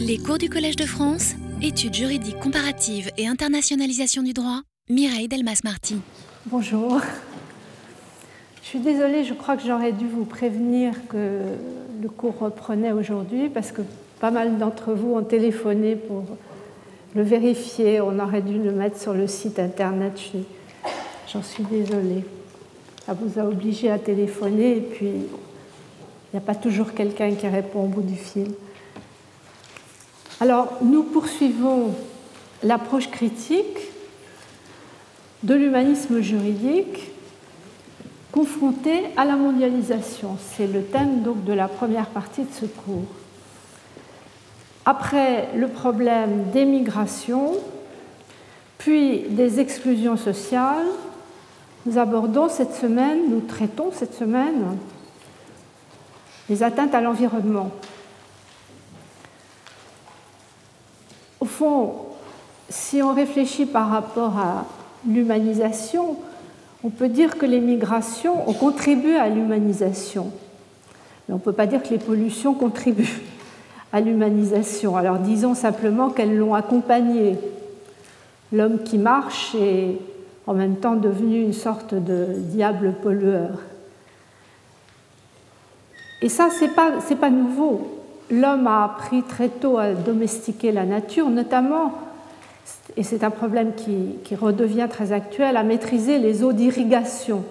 Les cours du Collège de France, études juridiques comparatives et internationalisation du droit, Mireille Delmas-Marty. Bonjour. Je suis désolée, je crois que j'aurais dû vous prévenir que le cours reprenait aujourd'hui parce que pas mal d'entre vous ont téléphoné pour le vérifier. On aurait dû le mettre sur le site internet. J'en suis désolée. Ça vous a obligé à téléphoner et puis il n'y a pas toujours quelqu'un qui répond au bout du fil. Alors, nous poursuivons l'approche critique de l'humanisme juridique confronté à la mondialisation. C'est le thème donc de la première partie de ce cours. Après le problème des migrations, puis des exclusions sociales, nous abordons cette semaine, nous traitons cette semaine les atteintes à l'environnement. Au fond, si on réfléchit par rapport à l'humanisation, on peut dire que les migrations ont contribué à l'humanisation. Mais on ne peut pas dire que les pollutions contribuent à l'humanisation. Alors disons simplement qu'elles l'ont accompagné. L'homme qui marche est en même temps devenu une sorte de diable pollueur. Et ça, ce n'est pas, pas nouveau l'homme a appris très tôt à domestiquer la nature, notamment, et c'est un problème qui, redevient très actuel, à maîtriser les eaux d'irrigation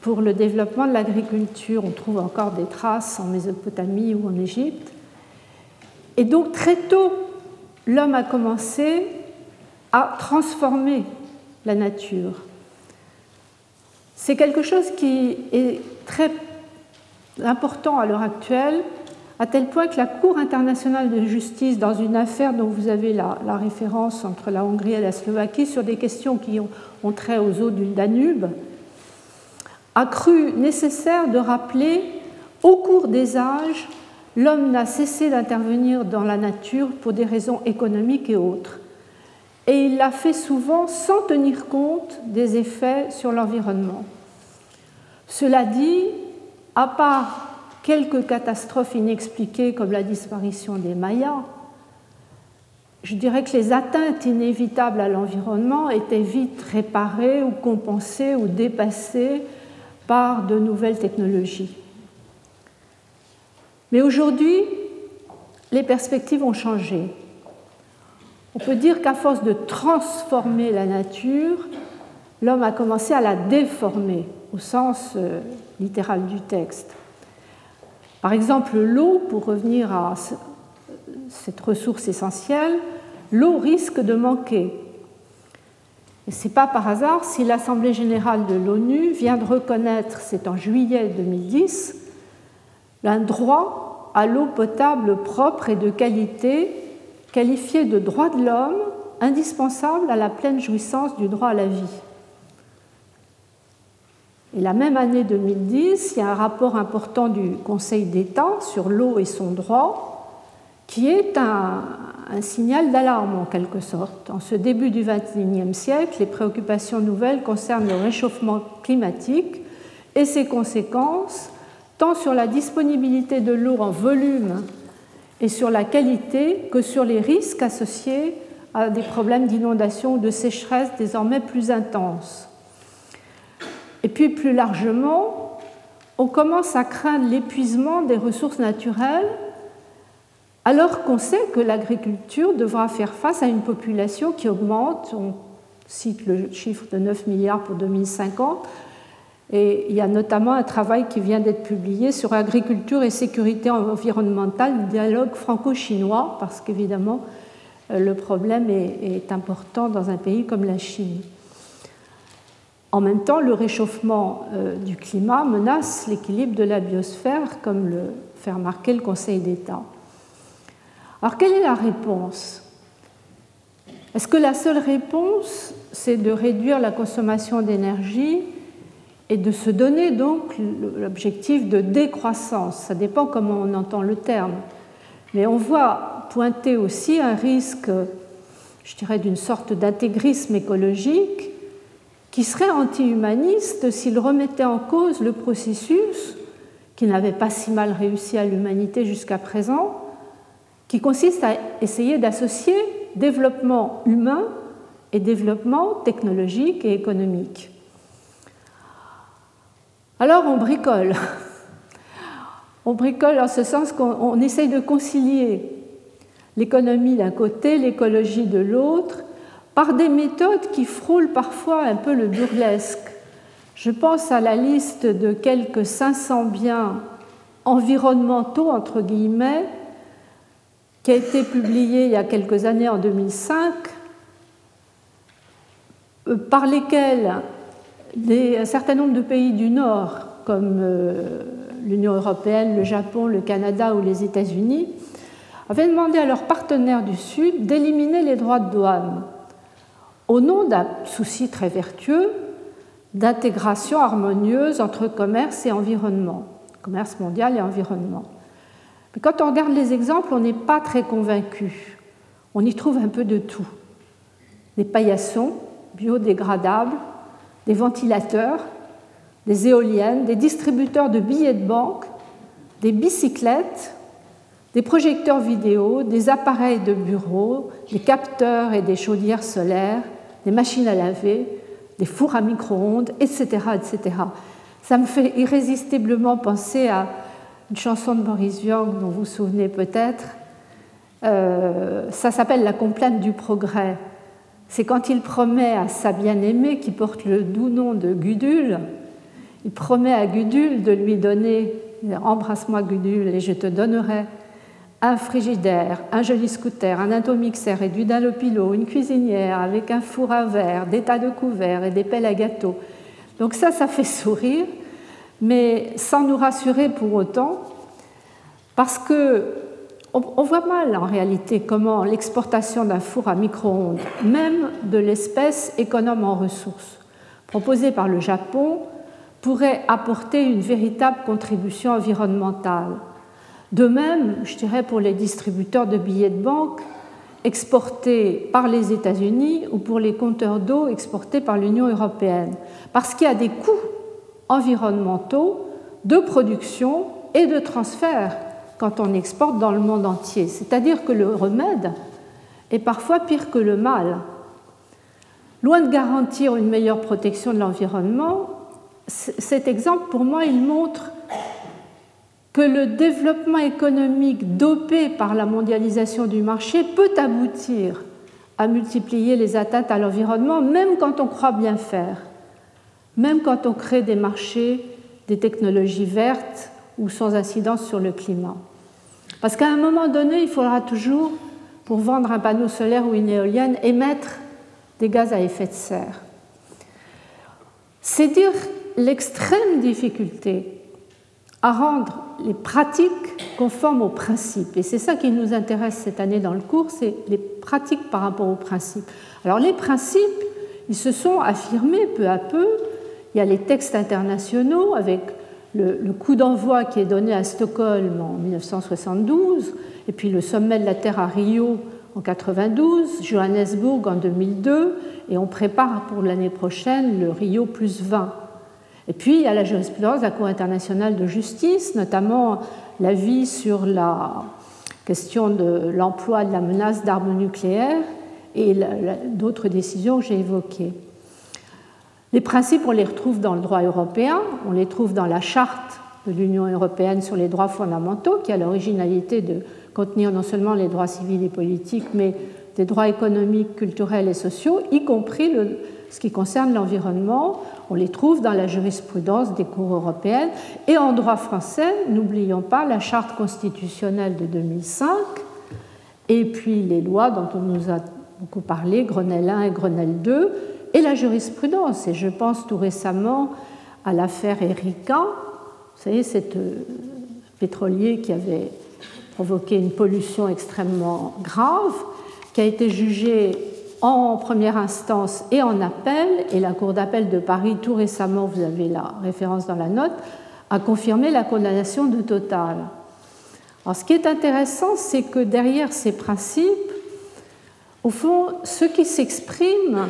pour le développement de l'agriculture. On trouve encore des traces en Mésopotamie ou en Égypte. Et donc très tôt, l'homme a commencé à transformer la nature. C'est quelque chose qui est très important à l'heure actuelle à tel point que la Cour internationale de justice, dans une affaire dont vous avez la, référence entre la Hongrie et la Slovaquie sur des questions qui ont, trait aux eaux du Danube, a cru nécessaire de rappeler au cours des âges, l'homme n'a cessé d'intervenir dans la nature pour des raisons économiques et autres. Et il l'a fait souvent sans tenir compte des effets sur l'environnement. Cela dit, à part quelques catastrophes inexpliquées comme la disparition des Mayas, je dirais que les atteintes inévitables à l'environnement étaient vite réparées ou compensées ou dépassées par de nouvelles technologies. Mais aujourd'hui, les perspectives ont changé. On peut dire qu'à force de transformer la nature, l'homme a commencé à la déformer au sens euh, littéral du texte. Par exemple, l'eau, pour revenir à cette ressource essentielle, l'eau risque de manquer. Et ce n'est pas par hasard si l'Assemblée générale de l'ONU vient de reconnaître, c'est en juillet 2010, un droit à l'eau potable propre et de qualité, qualifié de droit de l'homme indispensable à la pleine jouissance du droit à la vie. Et la même année 2010, il y a un rapport important du Conseil d'État sur l'eau et son droit, qui est un, signal d'alarme en quelque sorte. En ce début du XXIe siècle, les préoccupations nouvelles concernent le réchauffement climatique et ses conséquences, tant sur la disponibilité de l'eau en volume et sur la qualité que sur les risques associés à des problèmes d'inondation ou de sécheresse désormais plus intenses. Et puis plus largement, on commence à craindre l'épuisement des ressources naturelles alors qu'on sait que l'agriculture devra faire face à une population qui augmente. On cite le chiffre de 9 milliards pour 2050. Et il y a notamment un travail qui vient d'être publié sur agriculture et sécurité environnementale, dialogue franco-chinois, parce qu'évidemment, le problème est important dans un pays comme la Chine. En même temps, le réchauffement euh, du climat menace l'équilibre de la biosphère, comme le fait remarquer le Conseil d'État. Alors, quelle est la réponse? Est-ce que la seule réponse, c'est de réduire la consommation d'énergie et de se donner donc l'objectif de décroissance? Ça dépend comment on entend le terme. Mais on voit pointer aussi un risque, je dirais, d'une sorte d'intégrisme écologique qui serait anti-humaniste s'il remettait en cause le processus qui n'avait pas si mal réussi à l'humanité jusqu'à présent, qui consiste à essayer d'associer développement humain et développement technologique et économique. Alors on bricole. On bricole en ce sens qu'on essaye de concilier l'économie d'un côté, l'écologie de l'autre, par des méthodes qui frôlent parfois un peu le burlesque. Je pense à la liste de quelques 500 biens environnementaux, entre guillemets, qui a été publiée il y a quelques années, en 2005, euh, par lesquels un certain nombre de pays du Nord, comme euh, l'Union européenne, le Japon, le Canada ou les États-Unis, avaient demandé à leurs partenaires du Sud d'éliminer les droits de douane au nom d'un souci très vertueux d'intégration harmonieuse entre commerce et environnement, commerce mondial et environnement. Mais quand on regarde les exemples, on n'est pas très convaincu. On y trouve un peu de tout. Des paillassons biodégradables, des ventilateurs, des éoliennes, des distributeurs de billets de banque, des bicyclettes, des projecteurs vidéo, des appareils de bureau, des capteurs et des chaudières solaires, des machines à laver, des fours à micro-ondes, etc., etc. Ça me fait irrésistiblement penser à une chanson de Maurice Vian dont vous vous souvenez peut-être. Euh, ça s'appelle La complainte du progrès. C'est quand il promet à sa bien-aimée, qui porte le doux nom de Gudule, il promet à Gudule de lui donner Embrasse-moi Gudule et je te donnerai un frigidaire, un joli scooter, un indomixer et du dalopilo, une cuisinière avec un four à verre, des tas de couverts et des pelles à gâteau. Donc ça, ça fait sourire, mais sans nous rassurer pour autant, parce que on voit mal en réalité comment l'exportation d'un four à micro-ondes, même de l'espèce économe en ressources, proposée par le Japon, pourrait apporter une véritable contribution environnementale de même, je dirais pour les distributeurs de billets de banque exportés par les États-Unis ou pour les compteurs d'eau exportés par l'Union européenne, parce qu'il y a des coûts environnementaux de production et de transfert quand on exporte dans le monde entier. C'est-à-dire que le remède est parfois pire que le mal. Loin de garantir une meilleure protection de l'environnement, cet exemple, pour moi, il montre que le développement économique dopé par la mondialisation du marché peut aboutir à multiplier les atteintes à l'environnement, même quand on croit bien faire, même quand on crée des marchés, des technologies vertes ou sans incidence sur le climat. Parce qu'à un moment donné, il faudra toujours, pour vendre un panneau solaire ou une éolienne, émettre des gaz à effet de serre. C'est dire l'extrême difficulté à rendre les pratiques conformes aux principes. Et c'est ça qui nous intéresse cette année dans le cours, c'est les pratiques par rapport aux principes. Alors les principes, ils se sont affirmés peu à peu. Il y a les textes internationaux avec le, coup d'envoi qui est donné à Stockholm en 1972, et puis le sommet de la Terre à Rio en 92, Johannesburg en 2002, et on prépare pour l'année prochaine le Rio plus 20. Et puis, il y a la jurisprudence de la Cour internationale de justice, notamment l'avis sur la question de l'emploi de la menace d'armes nucléaires et d'autres décisions que j'ai évoquées. Les principes, on les retrouve dans le droit européen, on les trouve dans la charte de l'Union européenne sur les droits fondamentaux, qui a l'originalité de contenir non seulement les droits civils et politiques, mais des droits économiques, culturels et sociaux, y compris ce qui concerne l'environnement, on les trouve dans la jurisprudence des cours européennes. Et en droit français, n'oublions pas la charte constitutionnelle de 2005 et puis les lois dont on nous a beaucoup parlé, Grenelle 1 et Grenelle 2, et la jurisprudence. Et je pense tout récemment à l'affaire Erika, vous savez, cet euh, pétrolier qui avait provoqué une pollution extrêmement grave, qui a été jugé en première instance et en appel, et la Cour d'appel de Paris, tout récemment, vous avez la référence dans la note, a confirmé la condamnation de Total. Alors, ce qui est intéressant, c'est que derrière ces principes, au fond, ce qui s'exprime,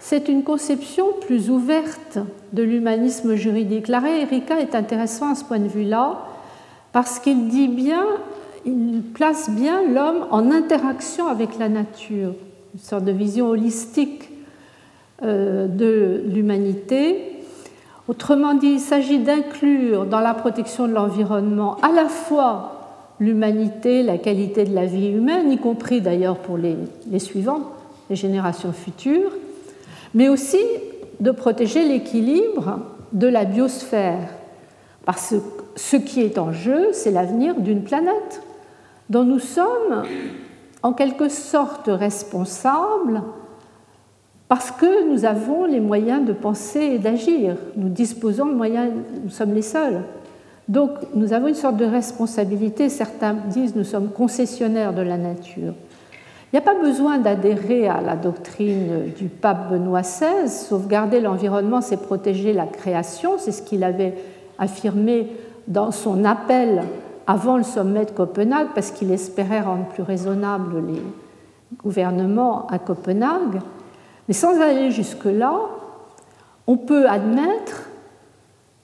c'est une conception plus ouverte de l'humanisme juridique. L'arrêt Erika est intéressant à ce point de vue-là, parce qu'il dit bien, il place bien l'homme en interaction avec la nature, une sorte de vision holistique euh, de l'humanité. Autrement dit, il s'agit d'inclure dans la protection de l'environnement à la fois l'humanité, la qualité de la vie humaine, y compris d'ailleurs pour les, les suivants, les générations futures, mais aussi de protéger l'équilibre de la biosphère. Parce que ce qui est en jeu, c'est l'avenir d'une planète dont nous sommes en quelque sorte responsables parce que nous avons les moyens de penser et d'agir. Nous disposons de moyens, nous sommes les seuls. Donc nous avons une sorte de responsabilité. Certains disent nous sommes concessionnaires de la nature. Il n'y a pas besoin d'adhérer à la doctrine du pape Benoît XVI. Sauvegarder l'environnement, c'est protéger la création. C'est ce qu'il avait affirmé dans son appel avant le sommet de Copenhague, parce qu'il espérait rendre plus raisonnables les gouvernements à Copenhague. Mais sans aller jusque-là, on peut admettre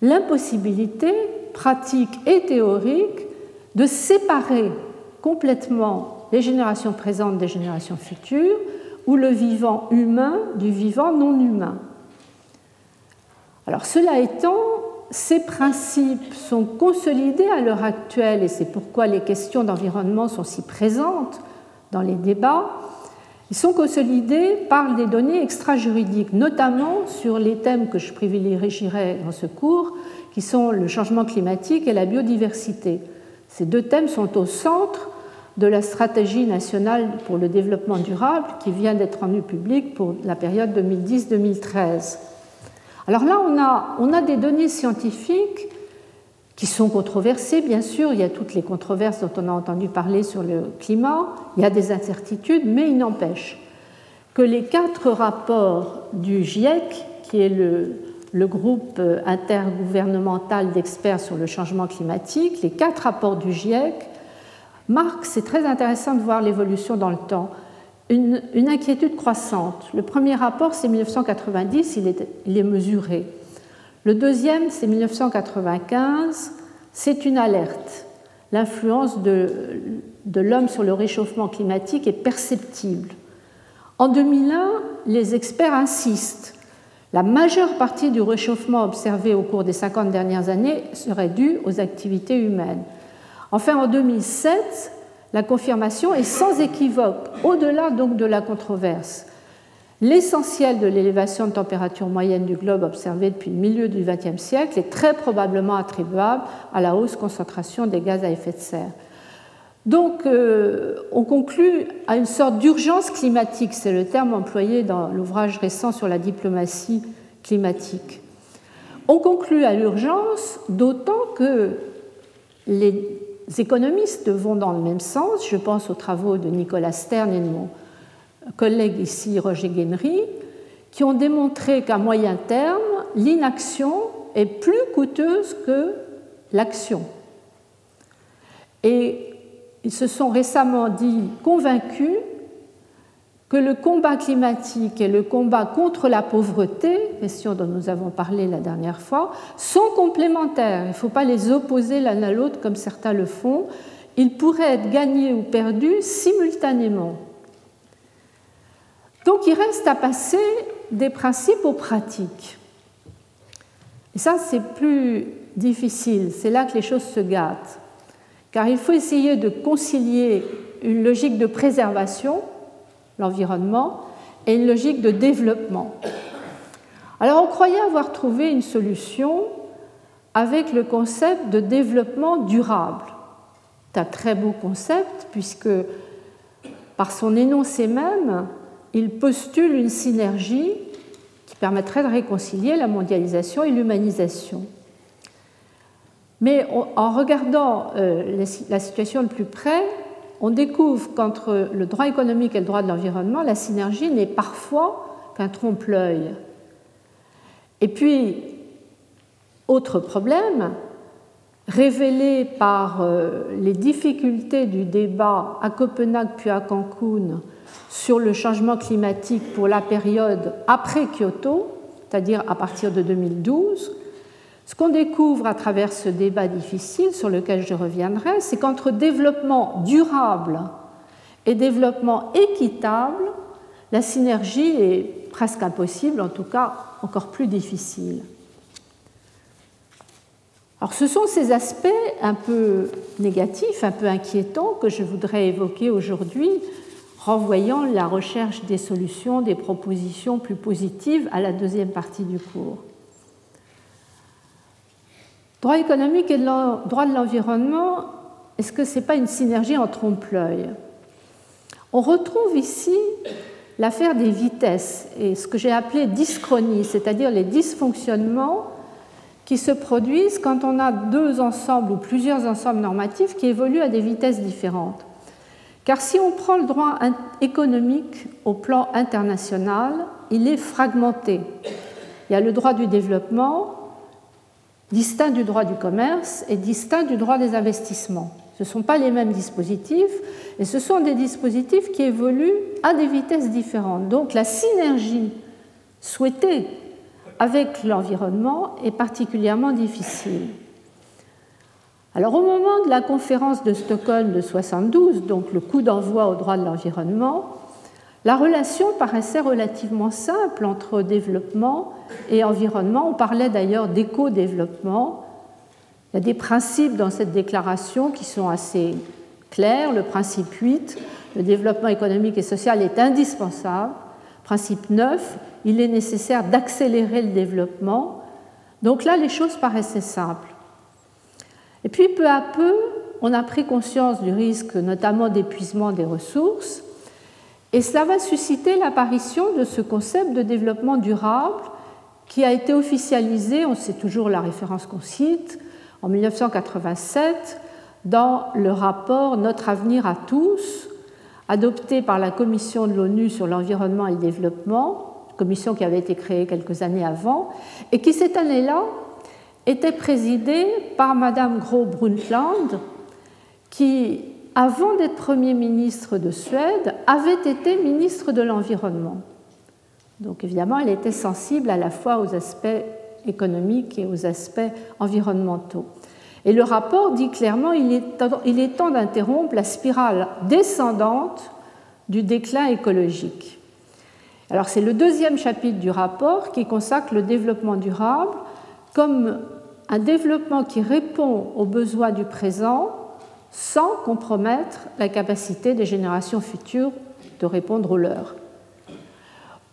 l'impossibilité pratique et théorique de séparer complètement les générations présentes des générations futures ou le vivant humain du vivant non humain. Alors cela étant, ces principes sont consolidés à l'heure actuelle, et c'est pourquoi les questions d'environnement sont si présentes dans les débats, ils sont consolidés par des données extra-juridiques, notamment sur les thèmes que je privilégierai dans ce cours, qui sont le changement climatique et la biodiversité. Ces deux thèmes sont au centre de la stratégie nationale pour le développement durable qui vient d'être rendue publique pour la période 2010-2013. Alors là, on a, des données scientifiques qui sont controversées, bien sûr. Il y a toutes les controverses dont on a entendu parler sur le climat. Il y a des incertitudes, mais il n'empêche que les quatre rapports du GIEC, qui est le, le groupe intergouvernemental d'experts sur le changement climatique, les quatre rapports du GIEC marquent, c'est très intéressant de voir l'évolution dans le temps, une, inquiétude croissante. Le premier rapport, c'est 1990, il est, mesuré. Le deuxième, c'est 1995, c'est une alerte. L'influence de l'homme sur le réchauffement climatique est perceptible. En 2001, les experts insistent. La majeure partie du réchauffement observé au cours des 50 dernières années serait due aux activités humaines. Enfin, en 2007, la confirmation est sans équivoque, au-delà donc de la controverse. L'essentiel de l'élévation de température moyenne du globe observée depuis le milieu du XXe siècle est très probablement attribuable à la hausse concentration des gaz à effet de serre. Donc, euh, on conclut à une sorte d'urgence climatique, c'est le terme employé dans l'ouvrage récent sur la diplomatie climatique. On conclut à l'urgence, d'autant que les les économistes vont dans le même sens. Je pense aux travaux de Nicolas Stern et de mon collègue ici, Roger Guénery, qui ont démontré qu'à moyen terme, l'inaction est plus coûteuse que l'action. Et ils se sont récemment dit convaincus que le combat climatique et le combat contre la pauvreté, question dont nous avons parlé la dernière fois, sont complémentaires. Il ne faut pas les opposer l'un à l'autre comme certains le font. Ils pourraient être gagnés ou perdus simultanément. Donc il reste à passer des principes aux pratiques. Et ça, c'est plus difficile. C'est là que les choses se gâtent. Car il faut essayer de concilier une logique de préservation l'environnement, et une logique de développement. Alors on croyait avoir trouvé une solution avec le concept de développement durable. C'est un très beau concept puisque par son énoncé même, il postule une synergie qui permettrait de réconcilier la mondialisation et l'humanisation. Mais en regardant euh, la situation de plus près, on découvre qu'entre le droit économique et le droit de l'environnement, la synergie n'est parfois qu'un trompe-l'œil. Et puis, autre problème, révélé par euh, les difficultés du débat à Copenhague puis à Cancun sur le changement climatique pour la période après Kyoto, c'est-à-dire à partir de 2012, Ce qu'on découvre à travers ce débat difficile, sur lequel je reviendrai, c'est qu'entre développement durable et développement équitable, la synergie est presque impossible, en tout cas encore plus difficile. Alors ce sont ces aspects un peu négatifs, un peu inquiétants que je voudrais évoquer aujourd'hui, renvoyant la recherche des solutions, des propositions plus positives à la deuxième partie du cours. Droit économique et droit de l'environnement, est-ce que ce n'est pas une synergie en trompe-l'œil? On retrouve ici l'affaire des vitesses et ce que j'ai appelé dyschronie, c'est-à-dire les dysfonctionnements qui se produisent quand on a deux ensembles ou plusieurs ensembles normatifs qui évoluent à des vitesses différentes. Car si on prend le droit économique au plan international, il est fragmenté. Il y a le droit du développement, distinct du droit du commerce et distinct du droit des investissements. Ce ne sont pas les mêmes dispositifs et ce sont des dispositifs qui évoluent à des vitesses différentes. Donc la synergie souhaitée avec l'environnement est particulièrement difficile. Alors au moment de la conférence de Stockholm de 72, donc le coup d'envoi au droit de l'environnement, la relation paraissait relativement simple entre développement et environnement. On parlait d'ailleurs d'éco-développement. Il y a des principes dans cette déclaration qui sont assez clairs. Le principe 8, le développement économique et social est indispensable. Principe 9, il est nécessaire d'accélérer le développement. Donc là, les choses paraissaient simples. Et puis, peu à peu, on a pris conscience du risque, notamment d'épuisement des ressources, et cela va susciter l'apparition de ce concept de développement durable qui a été officialisé, on sait toujours la référence qu'on cite, en 1987 dans le rapport Notre avenir à tous, adopté par la Commission de l'ONU sur l'environnement et le développement, commission qui avait été créée quelques années avant, et qui cette année-là était présidée par Madame Gro-Brundtland, qui, avant d'être Premier ministre de Suède, avait été ministre de l'Environnement. Donc évidemment, elle était sensible à la fois aux aspects économiques et aux aspects environnementaux. Et le rapport dit clairement qu'il est temps d'interrompre la spirale descendante du déclin écologique. Alors c'est le deuxième chapitre du rapport qui consacre le développement durable comme un développement qui répond aux besoins du présent sans compromettre la capacité des générations futures de répondre aux leurs.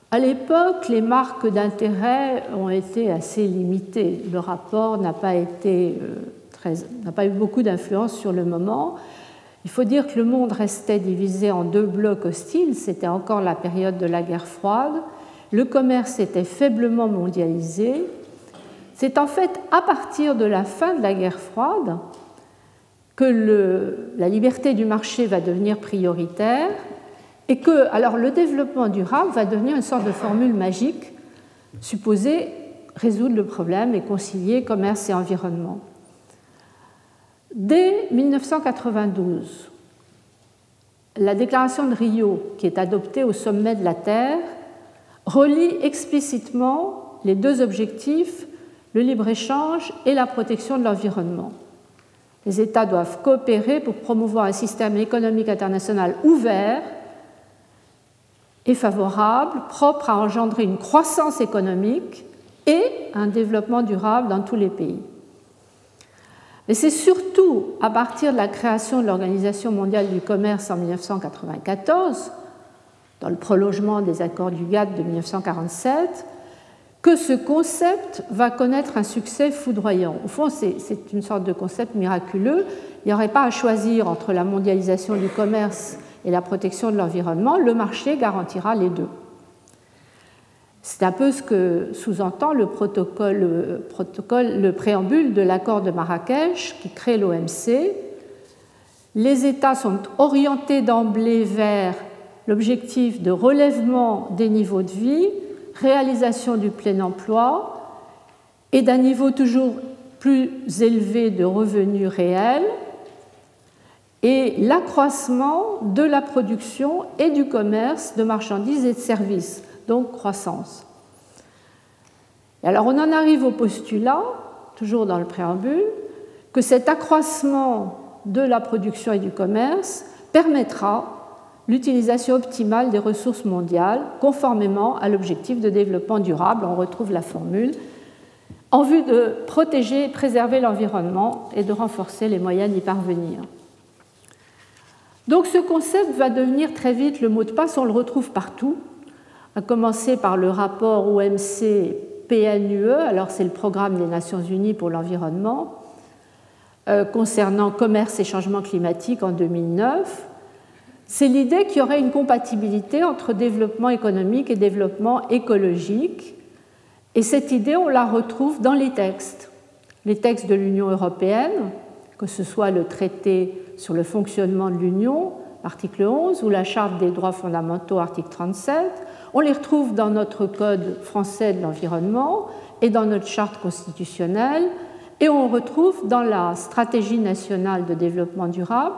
À l'époque, les marques d'intérêt ont été assez limitées. Le rapport n'a pas été euh, n'a pas eu beaucoup d'influence sur le moment. Il faut dire que le monde restait divisé en deux blocs hostiles, c'était encore la période de la guerre froide, le commerce était faiblement mondialisé. C'est en fait à partir de la fin de la guerre froide que la liberté du marché va devenir prioritaire et que alors le développement durable va devenir une sorte de formule magique supposée résoudre le problème et concilier commerce et environnement. Dès 1992, la déclaration de Rio, qui est adoptée au sommet de la Terre, relie explicitement les deux objectifs, le libre-échange et la protection de l'environnement. Les États doivent coopérer pour promouvoir un système économique international ouvert et favorable, propre à engendrer une croissance économique et un développement durable dans tous les pays. Mais c'est surtout à partir de la création de l'Organisation mondiale du commerce en 1994, dans le prolongement des accords du GATT de 1947, que ce concept va connaître un succès foudroyant. Au fond, c'est une sorte de concept miraculeux. Il n'y aurait pas à choisir entre la mondialisation du commerce et la protection de l'environnement. Le marché garantira les deux. C'est un peu ce que sous-entend le protocole, le préambule de l'accord de Marrakech qui crée l'OMC. Les États sont orientés d'emblée vers l'objectif de relèvement des niveaux de vie, réalisation du plein emploi et d'un niveau toujours plus élevé de revenus réels et l'accroissement de la production et du commerce de marchandises et de services donc croissance. alors on en arrive au postulat toujours dans le préambule, que cet accroissement de la production et du commerce permettra l'utilisation optimale des ressources mondiales conformément à l'objectif de développement durable. On retrouve la formule en vue de protéger et préserver l'environnement et de renforcer les moyens d'y parvenir. Donc ce concept va devenir très vite le mot de passe, on le retrouve partout, à commencer par le rapport OMC PNUE, alors c'est le programme des Nations Unies pour l'environnement, euh, concernant commerce et changement climatique en 2009. C'est l'idée qu'il y aurait une compatibilité entre développement économique et développement écologique. Et cette idée, on la retrouve dans les textes. Les textes de l'Union européenne, que ce soit le traité sur le fonctionnement de l'Union, article 11, ou la Charte des droits fondamentaux, article 37. On les retrouve dans notre Code français de l'environnement et dans notre Charte constitutionnelle, et on retrouve dans la Stratégie nationale de développement durable.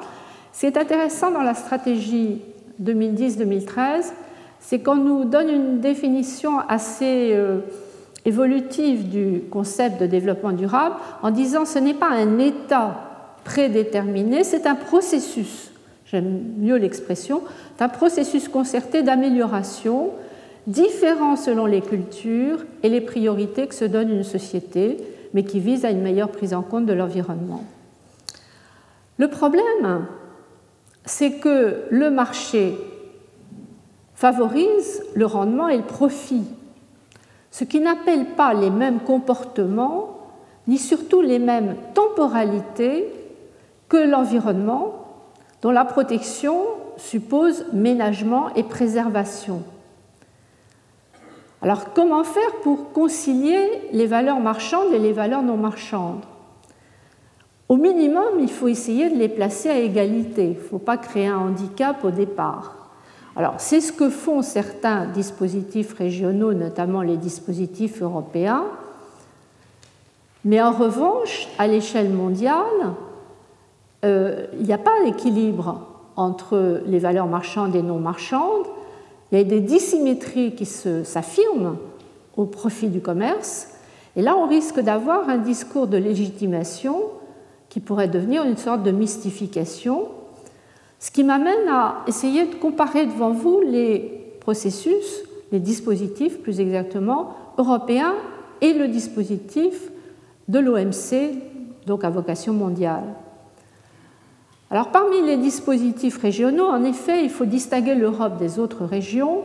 Ce qui est intéressant dans la stratégie 2010-2013, c'est qu'on nous donne une définition assez euh, évolutive du concept de développement durable en disant ce n'est pas un état prédéterminé, c'est un processus, j'aime mieux l'expression, un processus concerté d'amélioration différent selon les cultures et les priorités que se donne une société, mais qui vise à une meilleure prise en compte de l'environnement. Le problème, c'est que le marché favorise le rendement et le profit, ce qui n'appelle pas les mêmes comportements, ni surtout les mêmes temporalités que l'environnement, dont la protection suppose ménagement et préservation. Alors comment faire pour concilier les valeurs marchandes et les valeurs non marchandes? Au minimum, il faut essayer de les placer à égalité. Il ne faut pas créer un handicap au départ. Alors c'est ce que font certains dispositifs régionaux, notamment les dispositifs européens. Mais en revanche, à l'échelle mondiale, euh, il n'y a pas d'équilibre entre les valeurs marchandes et non marchandes. Il y a des dissymétries qui s'affirment au profit du commerce. Et là, on risque d'avoir un discours de légitimation qui pourrait devenir une sorte de mystification, ce qui m'amène à essayer de comparer devant vous les processus, les dispositifs plus exactement, européens et le dispositif de l'OMC, donc à vocation mondiale. Alors parmi les dispositifs régionaux, en effet, il faut distinguer l'Europe des autres régions,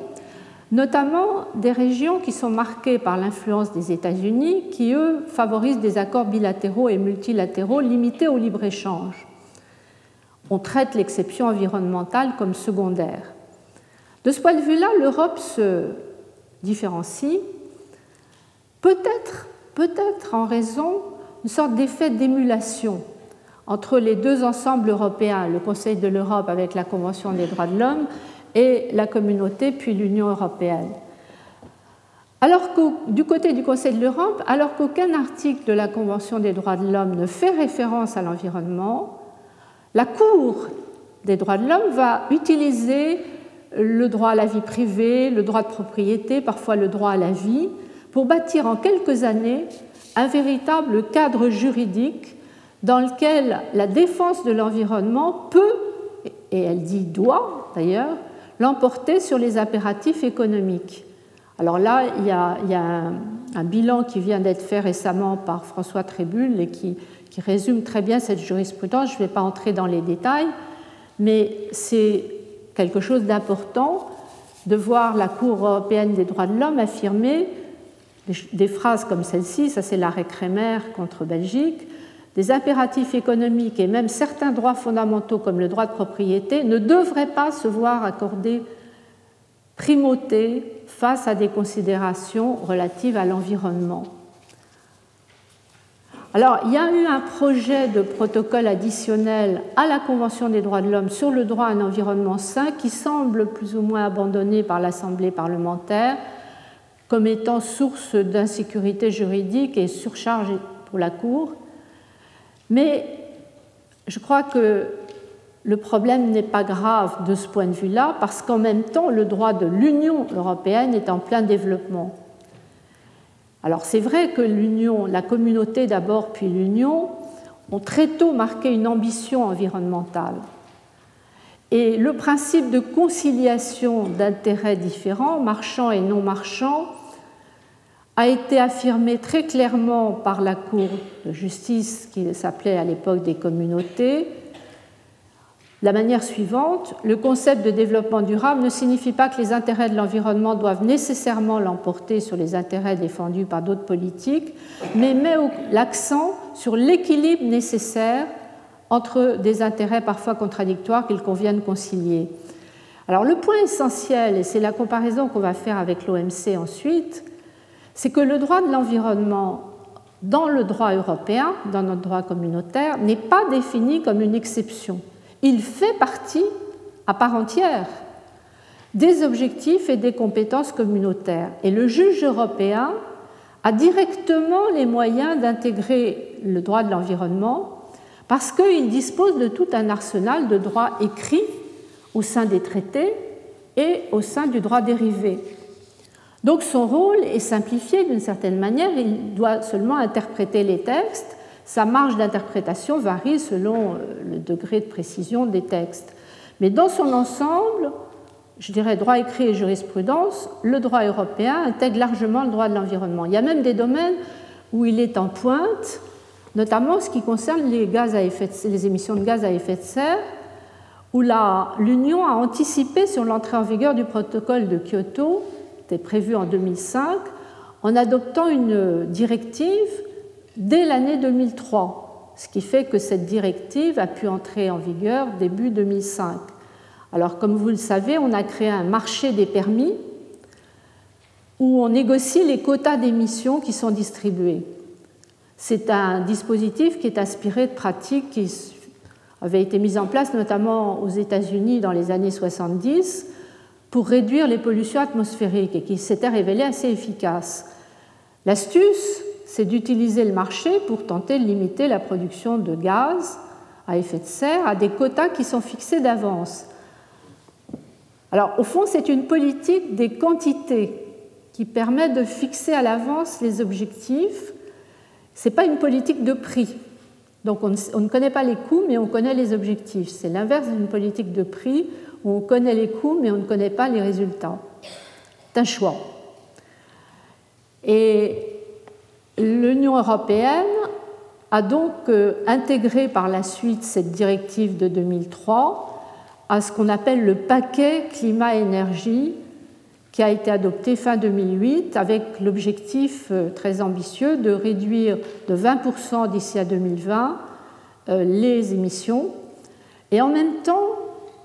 notamment des régions qui sont marquées par l'influence des États-Unis, qui, eux, favorisent des accords bilatéraux et multilatéraux limités au libre-échange. On traite l'exception environnementale comme secondaire. De ce point de vue-là, l'Europe se différencie, peut-être peut-être en raison d'une sorte d'effet d'émulation entre les deux ensembles européens, le Conseil de l'Europe avec la Convention des droits de l'homme et la communauté puis l'Union européenne. Alors que du côté du Conseil de l'Europe, alors qu'aucun article de la Convention des droits de l'homme ne fait référence à l'environnement, la Cour des droits de l'homme va utiliser le droit à la vie privée, le droit de propriété, parfois le droit à la vie, pour bâtir en quelques années un véritable cadre juridique dans lequel la défense de l'environnement peut, et elle dit doit d'ailleurs, l'emporter sur les impératifs économiques. Alors là, il y a, un, bilan qui vient d'être fait récemment par François Trébul et qui, résume très bien cette jurisprudence. Je ne vais pas entrer dans les détails, mais c'est quelque chose d'important de voir la Cour européenne des droits de l'homme affirmer des phrases comme celle-ci, ça c'est l'arrêt Kremer contre Belgique, des impératifs économiques et même certains droits fondamentaux comme le droit de propriété ne devraient pas se voir accorder primauté face à des considérations relatives à l'environnement. Alors, il y a eu un projet de protocole additionnel à la Convention des droits de l'homme sur le droit à un environnement sain qui semble plus ou moins abandonné par l'Assemblée parlementaire comme étant source d'insécurité juridique et surcharge pour la Cour. Mais je crois que le problème n'est pas grave de ce point de vue-là, parce qu'en même temps, le droit de l'Union européenne est en plein développement. Alors c'est vrai que l'Union, la communauté d'abord, puis l'Union, ont très tôt marqué une ambition environnementale. Et le principe de conciliation d'intérêts différents, marchands et non marchands, a été affirmé très clairement par la Cour de justice qui s'appelait à l'époque des communautés la manière suivante, le concept de développement durable ne signifie pas que les intérêts de l'environnement doivent nécessairement l'emporter sur les intérêts défendus par d'autres politiques, mais met l'accent sur l'équilibre nécessaire entre des intérêts parfois contradictoires qu'il convient de concilier. Alors le point essentiel, et c'est la comparaison qu'on va faire avec l'OMC ensuite, c'est que le droit de l'environnement dans le droit européen, dans notre droit communautaire, n'est pas défini comme une exception il fait partie à part entière des objectifs et des compétences communautaires. Et le juge européen a directement les moyens d'intégrer le droit de l'environnement parce qu'il dispose de tout un arsenal de droits écrits au sein des traités et au sein du droit dérivé. Donc son rôle est simplifié d'une certaine manière, il doit seulement interpréter les textes sa marge d'interprétation varie selon euh, le degré de précision des textes. Mais dans son ensemble, je dirais droit écrit et jurisprudence, le droit européen intègre largement le droit de l'environnement. Il y a même des domaines où il est en pointe, notamment ce qui concerne les, gaz à effet les émissions de gaz à effet de serre, où l'Union a anticipé sur l'entrée en vigueur du protocole de Kyoto, était prévu en 2005, en adoptant une directive dès l'année 2003, ce qui fait que cette directive a pu entrer en vigueur début 2005. Alors comme vous le savez, on a créé un marché des permis où on négocie les quotas d'émissions qui sont distribués. C'est un dispositif qui est inspiré de pratiques qui avaient été mises en place notamment aux États-Unis dans les années 70 pour réduire les pollutions atmosphériques et qui s'était révélé assez efficace. L'astuce, c'est d'utiliser le marché pour tenter de limiter la production de gaz à effet de serre à des quotas qui sont fixés d'avance. Alors, au fond, c'est une politique des quantités qui permet de fixer à l'avance les objectifs. Ce n'est pas une politique de prix. Donc, on ne connaît pas les coûts, mais on connaît les objectifs. C'est l'inverse d'une politique de prix où on connaît les coûts, mais on ne connaît pas les résultats. C'est un choix. Et L'Union européenne a donc euh, intégré par la suite cette directive de 2003 à ce qu'on appelle le paquet climat-énergie qui a été adopté fin 2008 avec l'objectif euh, très ambitieux de réduire de 20% d'ici à 2020 euh, les émissions et en même temps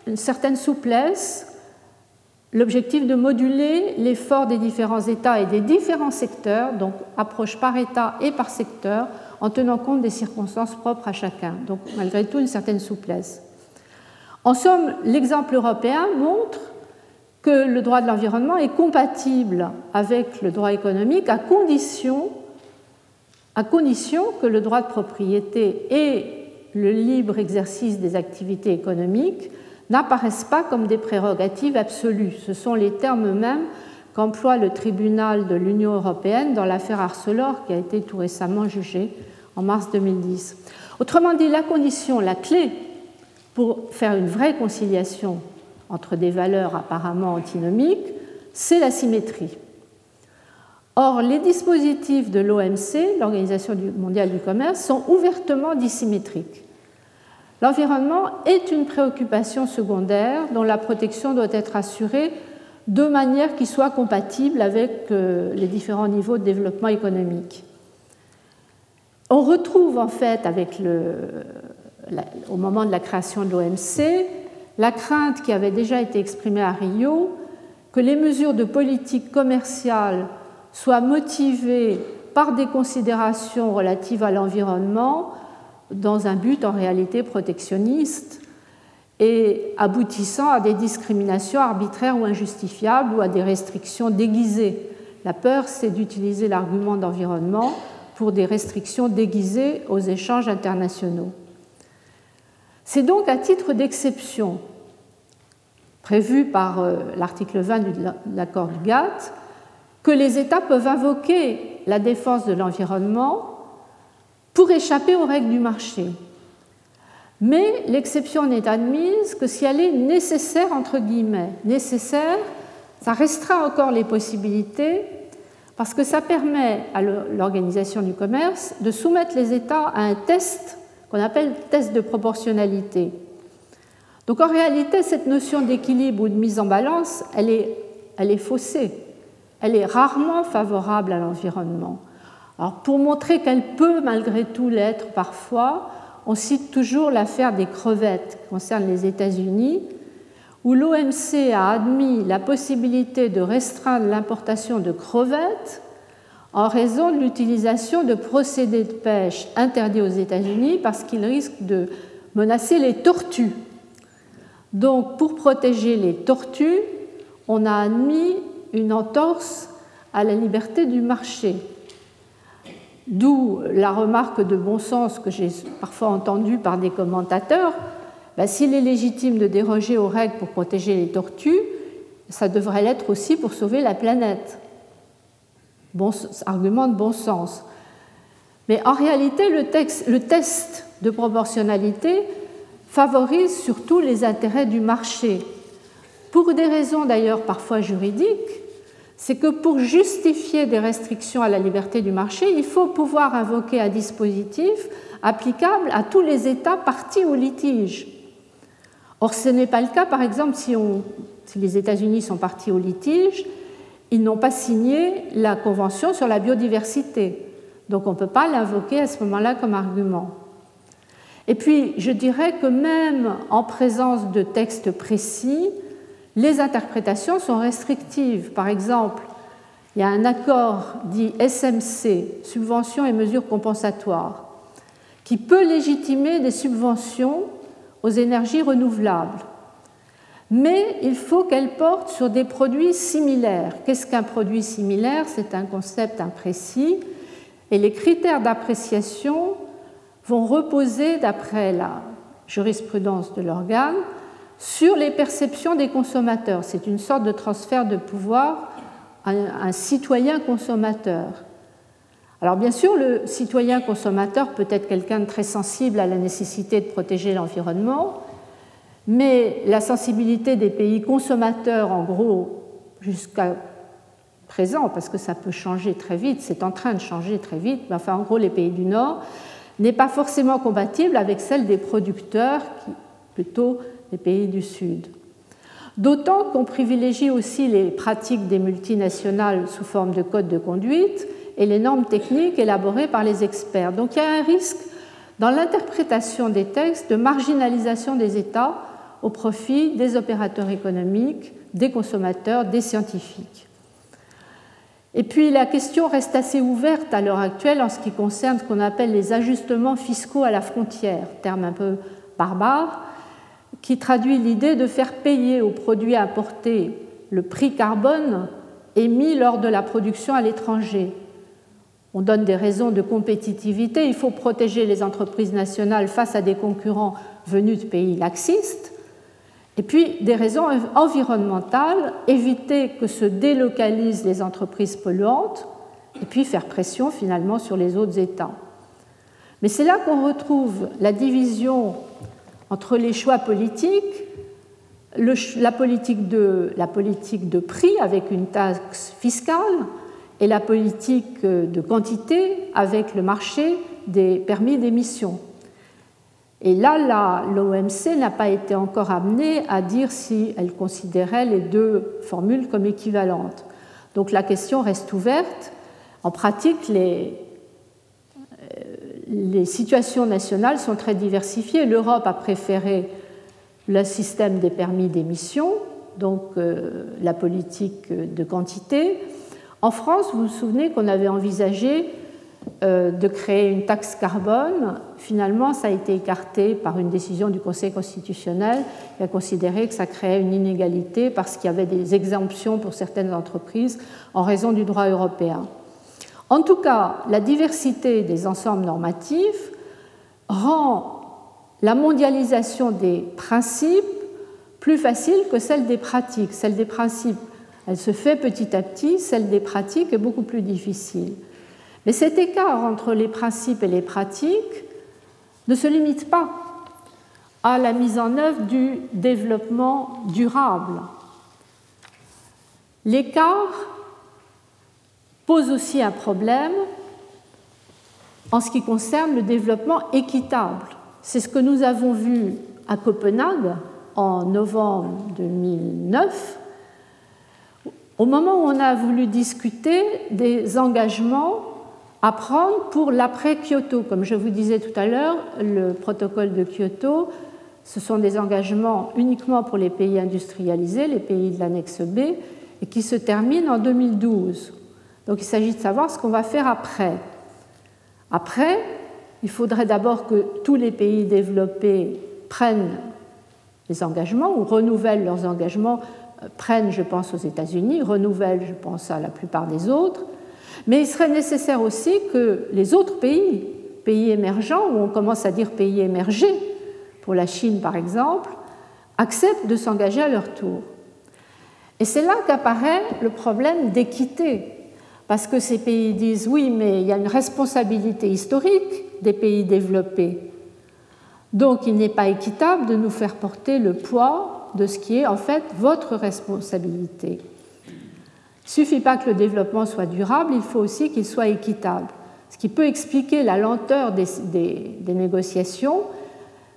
une certaine souplesse l'objectif de moduler l'effort des différents États et des différents secteurs, donc approche par État et par secteur, en tenant compte des circonstances propres à chacun. Donc malgré tout, une certaine souplesse. En somme, l'exemple européen montre que le droit de l'environnement est compatible avec le droit économique à condition, que le droit de propriété et le libre exercice des activités économiques n'apparaissent pas comme des prérogatives absolues. Ce sont les termes mêmes qu'emploie le tribunal de l'Union européenne dans l'affaire Arcelor qui a été tout récemment jugée en mars 2010. Autrement dit, la condition, la clé pour faire une vraie conciliation entre des valeurs apparemment antinomiques, c'est la symétrie. Or, les dispositifs de l'OMC, l'Organisation mondiale du commerce, sont ouvertement dissymétriques. L'environnement est une préoccupation secondaire dont la protection doit être assurée de manière qui soit compatible avec euh, les différents niveaux de développement économique. On retrouve en fait au moment de la création de l'OMC la crainte qui avait déjà été exprimée à Rio que les mesures de politique commerciale soient motivées par des considérations relatives à l'environnement dans un but en réalité protectionniste et aboutissant à des discriminations arbitraires ou injustifiables ou à des restrictions déguisées. La peur, c'est d'utiliser l'argument d'environnement pour des restrictions déguisées aux échanges internationaux. C'est donc à titre d'exception, prévu par euh, l'article 20 de l'accord du GATT, que les États peuvent invoquer la défense de l'environnement pour échapper aux règles du marché. Mais l'exception n'est admise que si elle est nécessaire, entre guillemets. Nécessaire, ça restreint encore les possibilités parce que ça permet à l'organisation du commerce de soumettre les États à un test qu'on appelle test de proportionnalité. Donc en réalité, cette notion d'équilibre ou de mise en balance, elle est, elle est faussée. Elle est rarement favorable à l'environnement. Pour montrer qu'elle peut malgré tout l'être parfois, on cite toujours l'affaire des crevettes qui concerne les États-Unis, où l'OMC a admis la possibilité de restreindre l'importation de crevettes en raison de l'utilisation de procédés de pêche interdits aux États-Unis parce qu'ils risquent de menacer les tortues. Donc, pour protéger les tortues, on a admis une entorse à la liberté du marché. D'où la remarque de bon sens que j'ai parfois entendue par des commentateurs ben, s'il est légitime de déroger aux règles pour protéger les tortues, ça devrait l'être aussi pour sauver la planète. Bon, argument de bon sens. Mais en réalité, le, test de proportionnalité favorise surtout les intérêts du marché. Pour des raisons d'ailleurs parfois juridiques, c'est que pour justifier des restrictions à la liberté du marché, il faut pouvoir invoquer un dispositif applicable à tous les États partis au litige. Or, ce n'est pas le cas, par exemple, si, les États-Unis sont partis au litige, ils n'ont pas signé la Convention sur la biodiversité. Donc on ne peut pas l'invoquer à ce moment-là comme argument. Et puis, je dirais que même en présence de textes précis, les interprétations sont restrictives. Par exemple, il y a un accord dit SMC, subventions et mesures compensatoires, qui peut légitimer des subventions aux énergies renouvelables. Mais il faut qu'elles portent sur des produits similaires. Qu'est-ce qu'un produit similaire? C'est un concept imprécis et les critères d'appréciation vont reposer, d'après la jurisprudence de l'organe, sur les perceptions des consommateurs. C'est une sorte de transfert de pouvoir à un citoyen consommateur. Alors bien sûr, le citoyen consommateur peut être quelqu'un de très sensible à la nécessité de protéger l'environnement, mais la sensibilité des pays consommateurs, en gros, jusqu'à présent, parce que ça peut changer très vite, c'est en train de changer très vite, mais enfin en gros les pays du Nord, n'est pas forcément compatible avec celle des producteurs, plutôt pays du Sud. D'autant qu'on privilégie aussi les pratiques des multinationales sous forme de code de conduite et les normes techniques élaborées par les experts. Donc il y a un risque dans l'interprétation des textes de marginalisation des États au profit des opérateurs économiques, des consommateurs, des scientifiques. Et puis la question reste assez ouverte à l'heure actuelle en ce qui concerne ce qu'on appelle les ajustements fiscaux à la frontière, terme un peu barbare, qui traduit l'idée de faire payer aux produits importés le prix carbone émis lors de la production à l'étranger, on donne des raisons de compétitivité. Il faut protéger les entreprises nationales face à des concurrents venus de pays laxistes. Et puis des raisons environnementales, éviter que se délocalisent les entreprises polluantes, et puis faire pression finalement sur les autres États. Mais c'est là qu'on retrouve la division entre les choix politiques, la, politique de, la politique de prix avec une taxe fiscale, et la politique de quantité avec le marché des permis d'émission. Et là, l'OMC n'a pas été encore amenée à dire si elle considérait les deux formules comme équivalentes. Donc la question reste ouverte. En pratique, les, euh, les situations nationales sont très diversifiées. L'Europe a préféré le système des permis d'émission, donc euh, la politique de quantité. En France, vous vous souvenez qu'on avait envisagé euh, de créer une taxe carbone. Finalement, ça a été écarté par une décision du Conseil constitutionnel qui a considéré que ça créait une inégalité parce qu'il y avait des exemptions pour certaines entreprises en raison du droit européen. En tout cas, la diversité des ensembles normatifs rend la mondialisation des principes plus facile que celle des pratiques. Celle des principes elle se fait petit à petit, celle des pratiques est beaucoup plus difficile. Mais cet écart entre les principes et les pratiques ne se limite pas à la mise en œuvre du développement durable. L'écart pose aussi un problème en ce qui concerne le développement équitable. C'est ce que nous avons vu à Copenhague en novembre 2009, au moment où on a voulu discuter des engagements à prendre pour l'après-Kyoto. Comme je vous disais tout à l'heure, le protocole de Kyoto, ce sont des engagements uniquement pour les pays industrialisés, les pays de l'annexe B, et qui se terminent en 2012. Donc il s'agit de savoir ce qu'on va faire après. Après, il faudrait d'abord que tous les pays développés prennent les engagements ou renouvellent leurs engagements, euh, prennent, je pense, aux États-Unis, renouvellent, je pense, à la plupart des autres. Mais il serait nécessaire aussi que les autres pays, pays émergents, ou on commence à dire pays émergés, pour la Chine par exemple, acceptent de s'engager à leur tour. Et c'est là qu'apparaît le problème d'équité, parce que ces pays disent oui, mais il y a une responsabilité historique des pays développés. Donc il n'est pas équitable de nous faire porter le poids de ce qui est en fait votre responsabilité. Il ne suffit pas que le développement soit durable, il faut aussi qu'il soit équitable. Ce qui peut expliquer la lenteur des, négociations,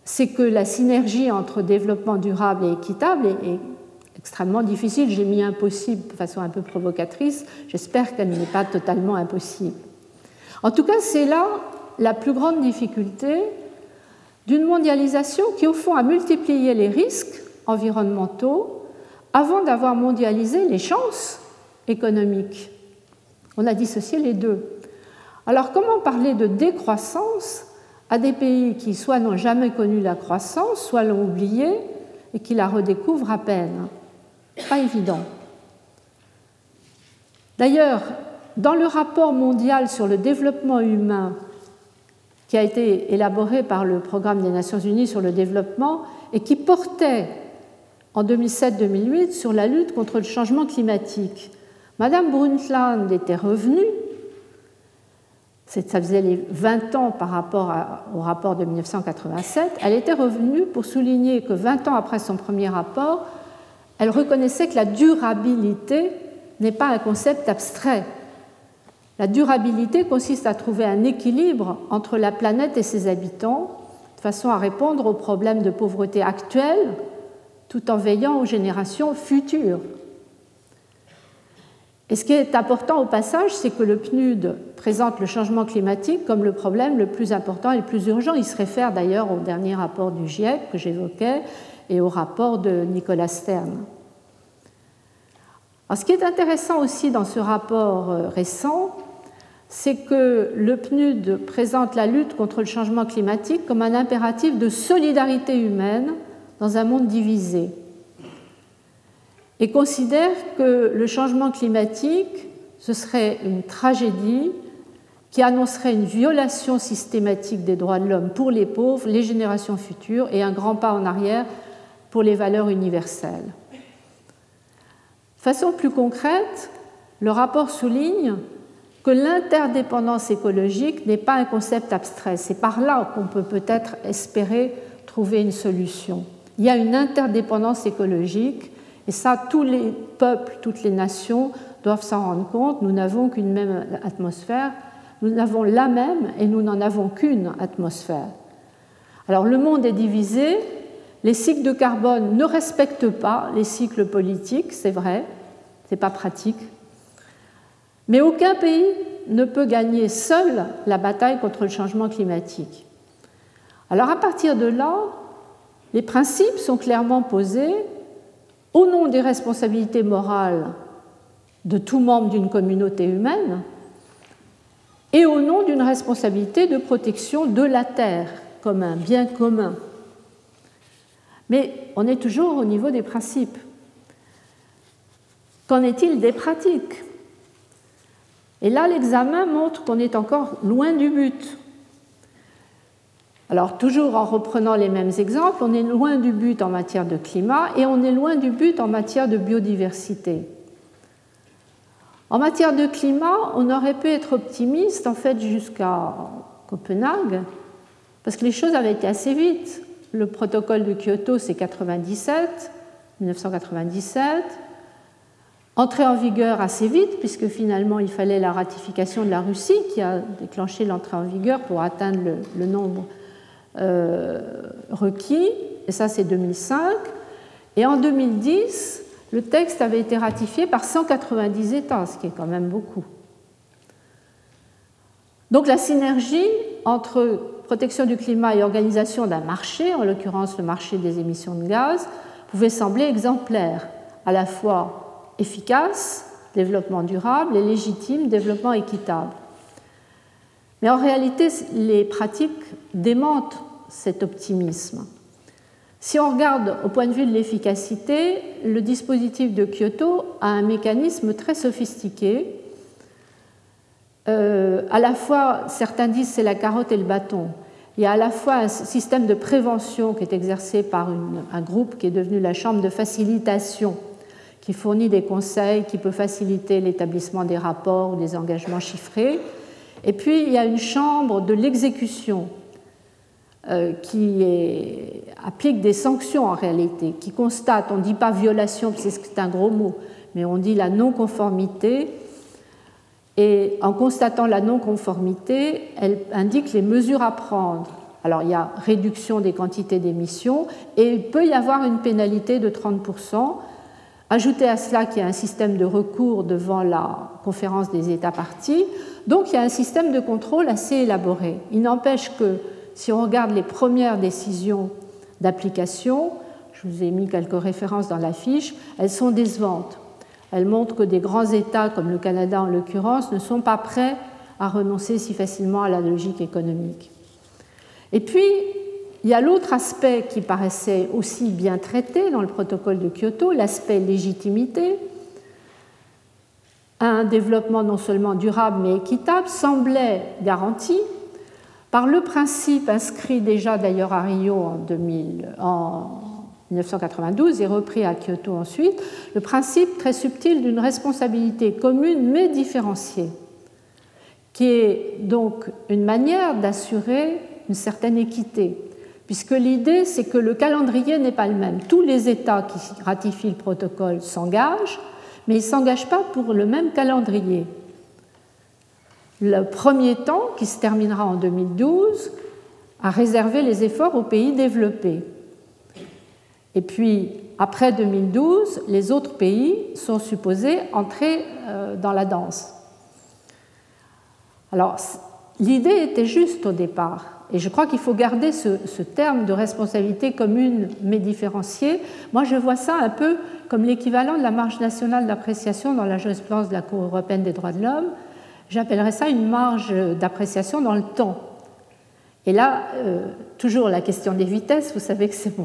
c'est que la synergie entre développement durable et équitable est, extrêmement difficile. J'ai mis impossible de façon un peu provocatrice. J'espère qu'elle n'est pas totalement impossible. En tout cas, c'est là la plus grande difficulté d'une mondialisation qui, au fond, a multiplié les risques environnementaux avant d'avoir mondialisé les chances économiques. On a dissocié les deux. Alors, comment parler de décroissance à des pays qui soit n'ont jamais connu la croissance, soit l'ont oubliée et qui la redécouvrent à peine? Pas évident. D'ailleurs, dans le rapport mondial sur le développement humain qui a été élaboré par le Programme des Nations Unies sur le développement et qui portait en 2007-2008 sur la lutte contre le changement climatique. Madame Brundtland était revenue, ça faisait les 20 ans par rapport au rapport de 1987, elle était revenue pour souligner que 20 ans après son premier rapport, elle reconnaissait que la durabilité n'est pas un concept abstrait, la durabilité consiste à trouver un équilibre entre la planète et ses habitants, de façon à répondre aux problèmes de pauvreté actuels, tout en veillant aux générations futures. Et ce qui est important au passage, c'est que le PNUD présente le changement climatique comme le problème le plus important et le plus urgent. Il se réfère d'ailleurs au dernier rapport du GIEC que j'évoquais et au rapport de Nicolas Stern. ce qui est intéressant aussi dans ce rapport euh, récent, c'est que le PNUD présente la lutte contre le changement climatique comme un impératif de solidarité humaine dans un monde divisé et considère que le changement climatique, ce serait une tragédie qui annoncerait une violation systématique des droits de l'homme pour les pauvres, les générations futures et un grand pas en arrière pour les valeurs universelles. De façon plus concrète, le rapport souligne que l'interdépendance écologique n'est pas un concept abstrait. C'est par là qu'on peut peut-être espérer trouver une solution. Il y a une interdépendance écologique, et ça, tous les peuples, toutes les nations doivent s'en rendre compte. Nous n'avons qu'une même atmosphère, nous avons la même et nous n'en avons qu'une atmosphère. Alors le monde est divisé, les cycles de carbone ne respectent pas les cycles politiques, c'est vrai, c'est pas pratique, mais aucun pays ne peut gagner seul la bataille contre le changement climatique. Alors à partir de là, les principes sont clairement posés au nom des responsabilités morales de tout membre d'une communauté humaine et au nom d'une responsabilité de protection de la Terre comme un bien commun. Mais on est toujours au niveau des principes. Qu'en est-il des pratiques? Et là, l'examen montre qu'on est encore loin du but. Alors, toujours en reprenant les mêmes exemples, on est loin du but en matière de climat et on est loin du but en matière de biodiversité. En matière de climat, on aurait pu être optimiste en fait jusqu'à Copenhague, parce que les choses avaient été assez vite. Le protocole de Kyoto, c'est 97, 1997. Entrée en vigueur assez vite, puisque finalement il fallait la ratification de la Russie qui a déclenché l'entrée en vigueur pour atteindre le, nombre euh, requis, et ça c'est 2005. Et en 2010, le texte avait été ratifié par 190 États, ce qui est quand même beaucoup. Donc la synergie entre protection du climat et organisation d'un marché, en l'occurrence le marché des émissions de gaz, pouvait sembler exemplaire, à la fois efficace, développement durable, et légitime, développement équitable. Mais en réalité, les pratiques démentent cet optimisme. Si on regarde au point de vue de l'efficacité, le dispositif de Kyoto a un mécanisme très sophistiqué. Euh, à la fois, certains disent c'est la carotte et le bâton. Il y a à la fois un système de prévention qui est exercé par un groupe qui est devenu la Chambre de facilitation qui fournit des conseils, qui peut faciliter l'établissement des rapports ou des engagements chiffrés. Et puis, il y a une chambre de l'exécution euh, qui applique des sanctions en réalité, qui constate, on ne dit pas violation, c'est un gros mot, mais on dit la non-conformité. Et en constatant la non-conformité, elle indique les mesures à prendre. Alors il y a réduction des quantités d'émissions et il peut y avoir une pénalité de 30% Ajoutez à cela qu'il y a un système de recours devant la conférence des États partis, donc il y a un système de contrôle assez élaboré. Il n'empêche que si on regarde les premières décisions d'application, je vous ai mis quelques références dans la fiche, elles sont décevantes. Elles montrent que des grands États, comme le Canada en l'occurrence, ne sont pas prêts à renoncer si facilement à la logique économique. Et puis, il y a l'autre aspect qui paraissait aussi bien traité dans le protocole de Kyoto, l'aspect légitimité. Un développement non seulement durable mais équitable semblait garanti par le principe inscrit déjà d'ailleurs à Rio en, 2000, en 1992 et repris à Kyoto ensuite, le principe très subtil d'une responsabilité commune mais différenciée, qui est donc une manière d'assurer une certaine équité puisque l'idée, c'est que le calendrier n'est pas le même. Tous les États qui ratifient le protocole s'engagent, mais ils ne s'engagent pas pour le même calendrier. Le premier temps, qui se terminera en 2012, a réservé les efforts aux pays développés. Et puis, après 2012, les autres pays sont supposés entrer euh, dans la danse. Alors, l'idée était juste au départ. Et je crois qu'il faut garder ce, terme de responsabilité commune mais différenciée. Moi, je vois ça un peu comme l'équivalent de la marge nationale d'appréciation dans la jurisprudence de la Cour européenne des droits de l'homme. J'appellerais ça une marge d'appréciation dans le temps. Et là, euh, toujours la question des vitesses, vous savez que c'est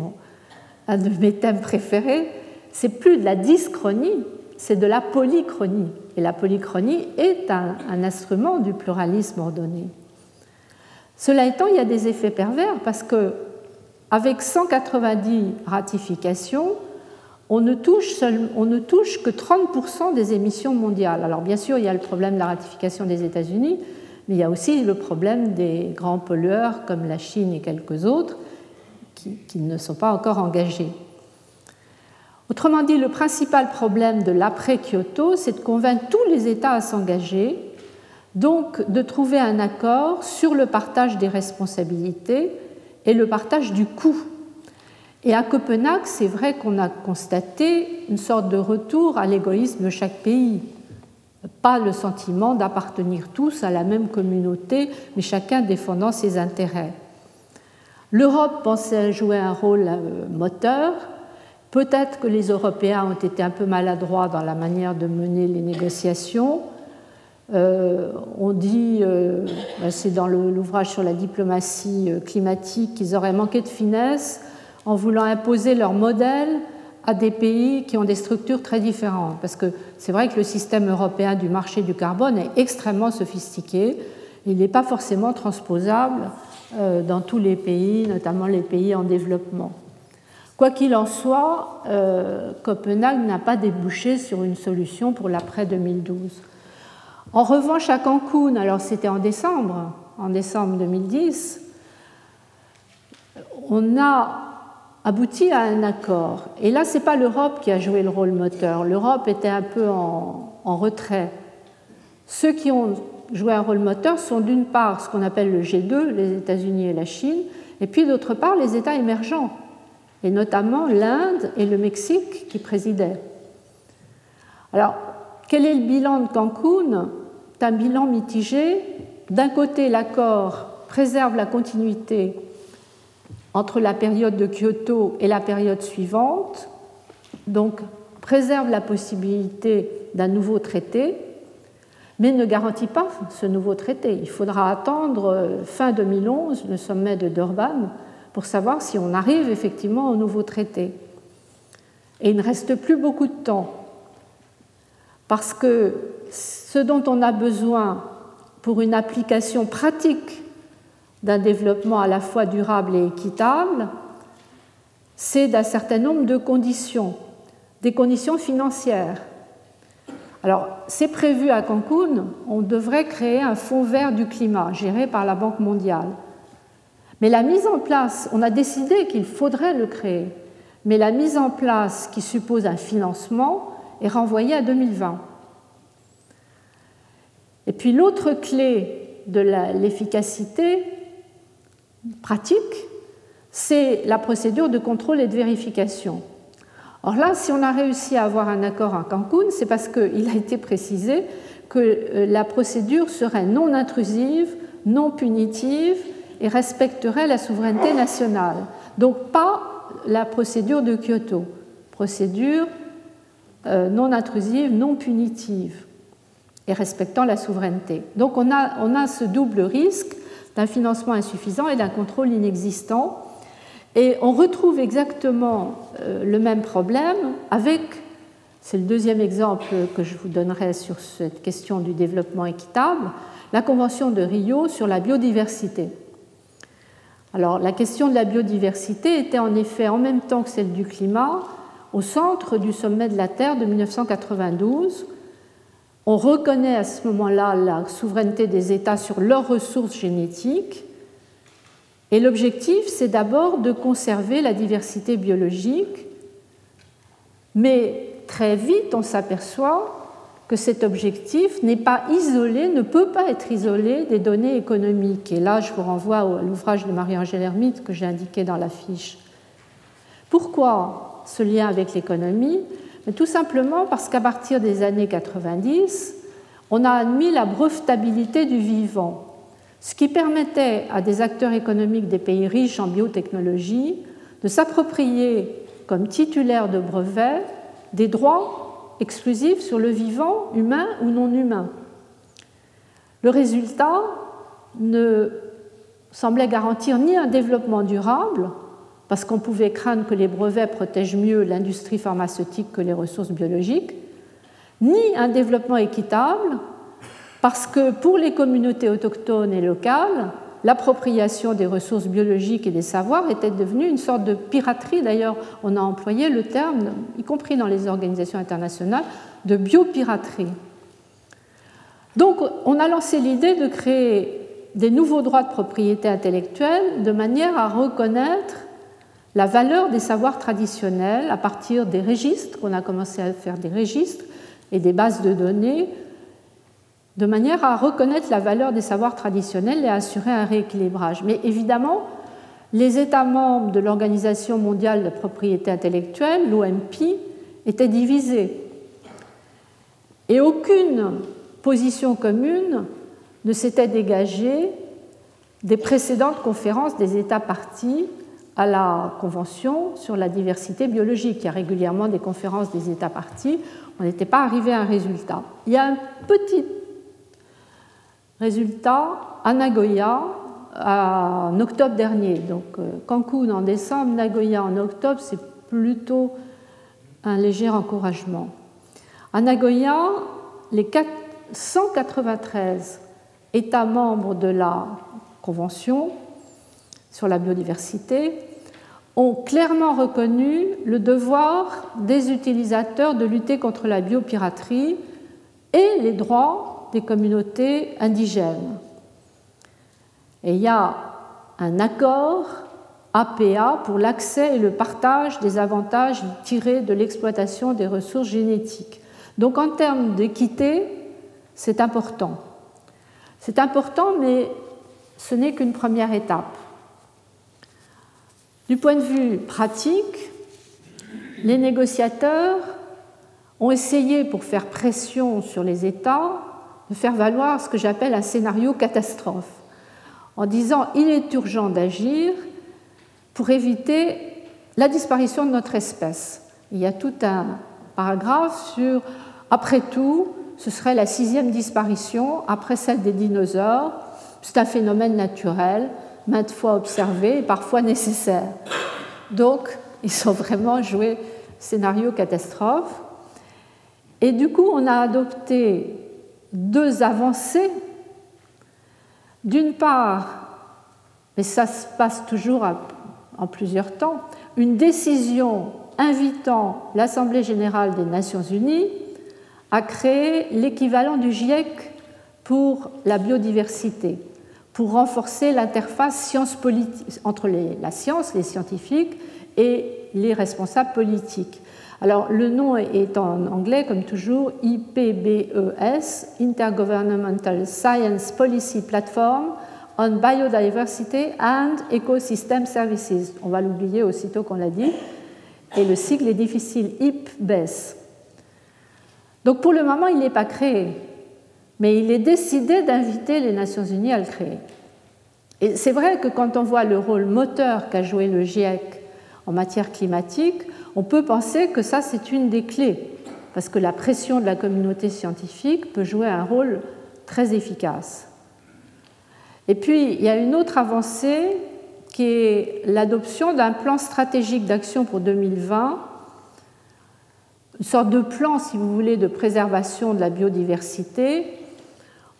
un de mes thèmes préférés, c'est plus de la dyschronie, c'est de la polychronie. Et la polychronie est un instrument du pluralisme ordonné. Cela étant, il y a des effets pervers parce que avec 190 ratifications, on ne, touche on ne touche que 30% des émissions mondiales. Alors bien sûr, il y a le problème de la ratification des États-Unis, mais il y a aussi le problème des grands pollueurs comme la Chine et quelques autres qui, ne sont pas encore engagés. Autrement dit, le principal problème de l'après-Kyoto, c'est de convaincre tous les États à s'engager donc de trouver un accord sur le partage des responsabilités et le partage du coût. Et à Copenhague, c'est vrai qu'on a constaté une sorte de retour à l'égoïsme de chaque pays. Pas le sentiment d'appartenir tous à la même communauté, mais chacun défendant ses intérêts. L'Europe pensait jouer un rôle euh, moteur. Peut-être que les Européens ont été un peu maladroits dans la manière de mener les négociations. Euh, on dit, euh, bah, c'est dans l'ouvrage sur la diplomatie climatique, qu'ils auraient manqué de finesse en voulant imposer leur modèle à des pays qui ont des structures très différentes. Parce que c'est vrai que le système européen du marché du carbone est extrêmement sophistiqué. Il n'est pas forcément transposable dans tous les pays, notamment les pays en développement. Quoi qu'il en soit, euh, Copenhague n'a pas débouché sur une solution pour l'après 2012. En revanche, à Cancun, alors c'était en décembre, en décembre 2010, on a abouti à un accord. Et là, ce n'est pas l'Europe qui a joué le rôle moteur. L'Europe était un peu en, en retrait. Ceux qui ont joué un rôle moteur sont d'une part ce qu'on appelle le G2, les États-Unis et la Chine, et puis d'autre part les États émergents, et notamment l'Inde et le Mexique qui présidaient. Alors, quel est le bilan de Cancun? C'est un bilan mitigé. D'un côté, l'accord préserve la continuité entre la période de Kyoto et la période suivante, donc préserve la possibilité d'un nouveau traité, mais ne garantit pas ce nouveau traité. Il faudra attendre euh, fin 2011, le sommet de Durban, pour savoir si on arrive effectivement au nouveau traité. Et il ne reste plus beaucoup de temps, parce que ce dont on a besoin pour une application pratique d'un développement à la fois durable et équitable, c'est d'un certain nombre de conditions, des conditions financières. Alors, c'est prévu à Cancun, on devrait créer un fonds vert du climat géré par la Banque mondiale. Mais la mise en place, on a décidé qu'il faudrait le créer, mais la mise en place qui suppose un financement est renvoyée à 2020. Et puis l'autre clé de l'efficacité pratique, c'est la procédure de contrôle et de vérification. Or là, si on a réussi à avoir un accord à Cancun, c'est parce qu'il a été précisé que euh, la procédure serait non intrusive, non punitive et respecterait la souveraineté nationale. Donc pas la procédure de Kyoto, procédure euh, non intrusive, non punitive et respectant la souveraineté. Donc on a, on a ce double risque d'un financement insuffisant et d'un contrôle inexistant. Et on retrouve exactement euh, le même problème avec, c'est le deuxième exemple que je vous donnerai sur cette question du développement équitable, la Convention de Rio sur la biodiversité. Alors la question de la biodiversité était en effet en même temps que celle du climat au centre du sommet de la Terre de 1992. On reconnaît à ce moment-là la souveraineté des États sur leurs ressources génétiques. Et l'objectif, c'est d'abord de conserver la diversité biologique, mais très vite on s'aperçoit que cet objectif n'est pas isolé, ne peut pas être isolé des données économiques. Et là, je vous renvoie à l'ouvrage de Marie-Angèle Hermite que j'ai indiqué dans la fiche. Pourquoi ce lien avec l'économie? Tout simplement parce qu'à partir des années 90, on a admis la brevetabilité du vivant, ce qui permettait à des acteurs économiques des pays riches en biotechnologie de s'approprier comme titulaires de brevets des droits exclusif sur le vivant, humain ou non humain. Le résultat ne semblait garantir ni un développement durable, parce qu'on pouvait craindre que les brevets protègent mieux l'industrie pharmaceutique que les ressources biologiques, ni un développement équitable, parce que pour les communautés autochtones et locales, l'appropriation des ressources biologiques et des savoirs était devenue une sorte de piraterie. D'ailleurs, on a employé le terme, y compris dans les organisations internationales, de biopiraterie. Donc, on a lancé l'idée de créer des nouveaux droits de propriété intellectuelle de manière à reconnaître la valeur des savoirs traditionnels à partir des registres, on a commencé à faire des registres et des bases de données de manière à reconnaître la valeur des savoirs traditionnels et à assurer un rééquilibrage. Mais évidemment, les États membres de l'Organisation mondiale de propriété intellectuelle, l'OMP, étaient divisés. Et aucune position commune ne s'était dégagée des précédentes conférences des États partis à la Convention sur la diversité biologique. Il y a régulièrement des conférences des États partis. On n'était pas arrivé à un résultat. Il y a un petit Résultat, à Nagoya, en octobre dernier. Donc euh, Cancun en décembre, Nagoya en octobre, c'est plutôt un léger encouragement. À Nagoya, les 193 États membres de la Convention sur la biodiversité ont clairement reconnu le devoir des utilisateurs de lutter contre la biopiraterie et les droits des communautés indigènes. Et il y a un accord APA pour l'accès et le partage des avantages tirés de l'exploitation des ressources génétiques. Donc en termes d'équité, c'est important. C'est important, mais ce n'est qu'une première étape. Du point de vue pratique, les négociateurs ont essayé, pour faire pression sur les États, faire valoir ce que j'appelle un scénario catastrophe, en disant il est urgent d'agir pour éviter la disparition de notre espèce. Il y a tout un paragraphe sur, après tout, ce serait la sixième disparition après celle des dinosaures. C'est un phénomène naturel, maintes fois observé et parfois nécessaire. Donc, ils ont vraiment joué scénario catastrophe. Et du coup, on a adopté deux avancées. D'une part, mais ça se passe toujours en plusieurs temps, une décision invitant l'Assemblée générale des Nations unies à créer l'équivalent du GIEC pour la biodiversité, pour renforcer l'interface entre la science, les scientifiques, et les responsables politiques. Alors, le nom est en anglais, comme toujours, IPBES, Intergovernmental Science Policy Platform on Biodiversity and Ecosystem Services. On va l'oublier aussitôt qu'on l'a dit. Et le sigle est difficile, IPBES. Donc, pour le moment, il n'est pas créé mais il est décidé d'inviter les Nations Unies à le créer. Et c'est vrai que quand on voit le rôle moteur qu'a joué le GIEC en matière climatique, on peut penser que ça, c'est une des clés, parce que la pression de la communauté scientifique peut jouer un rôle très efficace. Et puis, il y a une autre avancée qui est l'adoption d'un plan stratégique d'action pour 2020, une sorte de plan, si vous voulez, de préservation de la biodiversité,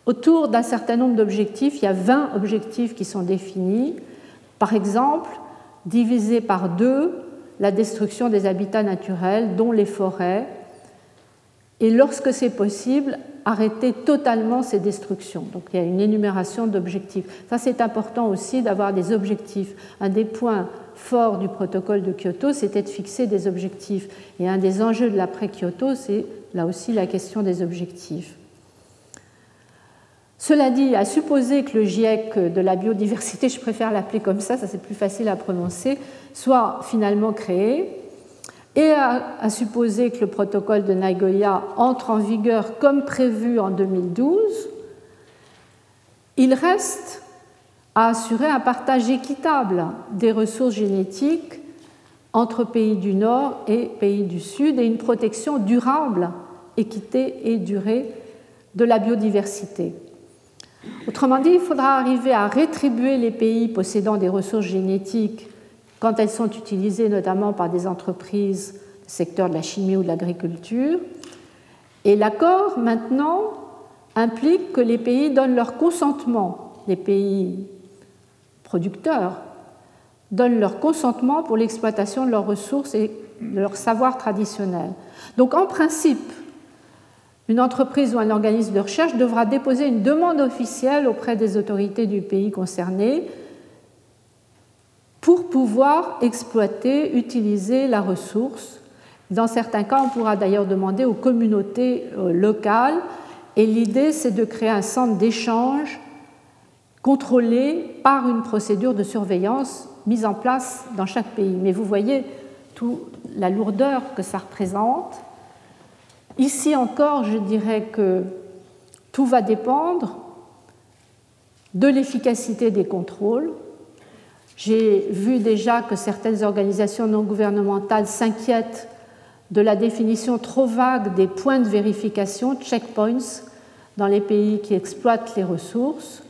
Autour d'un certain nombre d'objectifs, il y a 20 objectifs qui sont définis. Par exemple, diviser par deux la destruction des habitats naturels, dont les forêts, et lorsque c'est possible, arrêter totalement ces destructions. Donc il y a une énumération d'objectifs. Ça, c'est important aussi d'avoir des objectifs. Un des points forts du protocole de Kyoto, c'était de fixer des objectifs. Et un des enjeux de l'après-Kyoto, c'est là aussi la question des objectifs. Cela dit, à supposer que le GIEC de la biodiversité, je préfère l'appeler comme ça, ça c'est plus facile à prononcer, soit finalement créé, et à, supposer que le protocole de Nagoya entre en vigueur comme prévu en 2012, il reste à assurer un partage équitable des ressources génétiques entre pays du Nord et pays du Sud et une protection durable, équité et durée de la biodiversité. Autrement dit, il faudra arriver à rétribuer les pays possédant des ressources génétiques quand elles sont utilisées notamment par des entreprises du secteur de la chimie ou de l'agriculture. Et l'accord, maintenant, implique que les pays donnent leur consentement, les pays producteurs donnent leur consentement pour l'exploitation de leurs ressources et de leur savoir traditionnel. Donc en principe, une entreprise ou un organisme de recherche devra déposer une demande officielle auprès des autorités du pays concerné pour pouvoir exploiter, utiliser la ressource. Dans certains cas, on pourra d'ailleurs demander aux communautés euh, locales. Et l'idée, c'est de créer un centre d'échange contrôlé par une procédure de surveillance mise en place dans chaque pays. Mais vous voyez toute la lourdeur que ça représente Ici encore, je dirais que tout va dépendre de l'efficacité des contrôles. J'ai vu déjà que certaines organisations non gouvernementales s'inquiètent de la définition trop vague des points de vérification, checkpoints, dans les pays qui exploitent les ressources.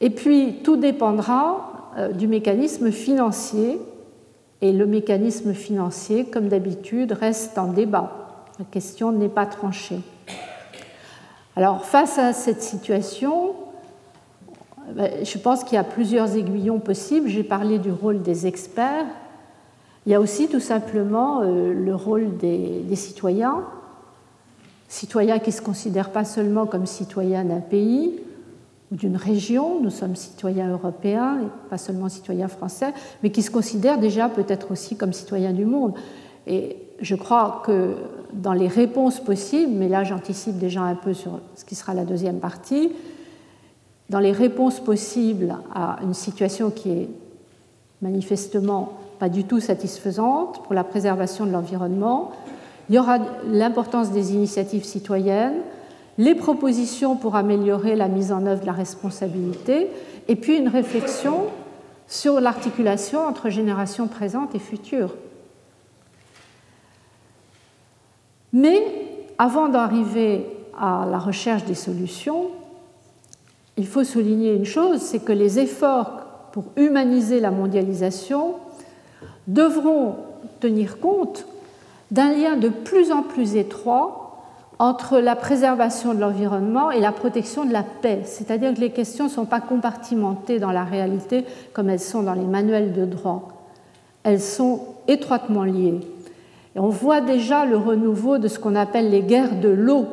Et puis, tout dépendra euh, du mécanisme financier. Et le mécanisme financier, comme d'habitude, reste en débat. La question n'est pas tranchée. Alors, face à cette situation, je pense qu'il y a plusieurs aiguillons possibles. J'ai parlé du rôle des experts. Il y a aussi tout simplement euh, le rôle des, des, citoyens, citoyens qui ne se considèrent pas seulement comme citoyens d'un pays ou d'une région, nous sommes citoyens européens et pas seulement citoyens français, mais qui se considèrent déjà peut-être aussi comme citoyens du monde. Et je crois que dans les réponses possibles, mais là j'anticipe déjà un peu sur ce qui sera la deuxième partie, dans les réponses possibles à une situation qui est manifestement pas du tout satisfaisante pour la préservation de l'environnement, il y aura l'importance des initiatives citoyennes, les propositions pour améliorer la mise en œuvre de la responsabilité, et puis une réflexion sur l'articulation entre générations présentes et futures. Mais avant d'arriver à la recherche des solutions, il faut souligner une chose, c'est que les efforts pour humaniser la mondialisation devront tenir compte d'un lien de plus en plus étroit entre la préservation de l'environnement et la protection de la paix. C'est-à-dire que les questions ne sont pas compartimentées dans la réalité comme elles sont dans les manuels de droit. Elles sont étroitement liées. Et on voit déjà le renouveau de ce qu'on appelle les guerres de l'eau,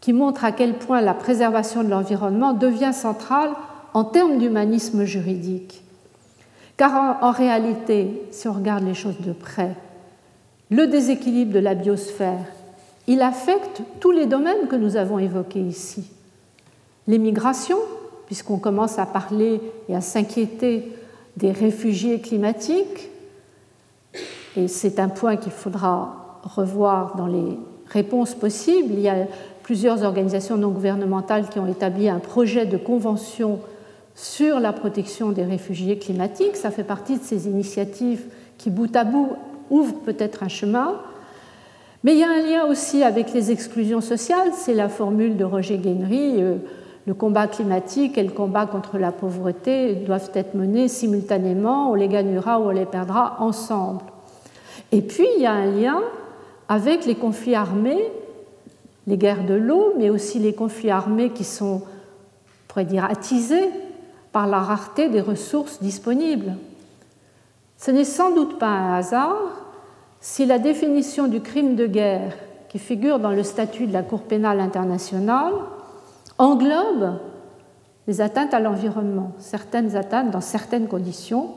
qui montrent à quel point la préservation de l'environnement devient centrale en termes d'humanisme juridique. Car en, réalité, si on regarde les choses de près, le déséquilibre de la biosphère, il affecte tous les domaines que nous avons évoqués ici. Les migrations, puisqu'on commence à parler et à s'inquiéter des réfugiés climatiques, et c'est un point qu'il faudra revoir dans les réponses possibles. Il y a plusieurs organisations non gouvernementales qui ont établi un projet de convention sur la protection des réfugiés climatiques. Ça fait partie de ces initiatives qui, bout à bout, ouvrent peut-être un chemin. Mais il y a un lien aussi avec les exclusions sociales. C'est la formule de Roger Guénery. Euh, le combat climatique et le combat contre la pauvreté doivent être menés simultanément. On les gagnera ou on les perdra ensemble. Et puis, il y a un lien avec les conflits armés, les guerres de l'eau, mais aussi les conflits armés qui sont, on pourrait dire, attisés par la rareté des ressources disponibles. Ce n'est sans doute pas un hasard si la définition du crime de guerre qui figure dans le statut de la Cour pénale internationale englobe les atteintes à l'environnement, certaines atteintes dans certaines conditions,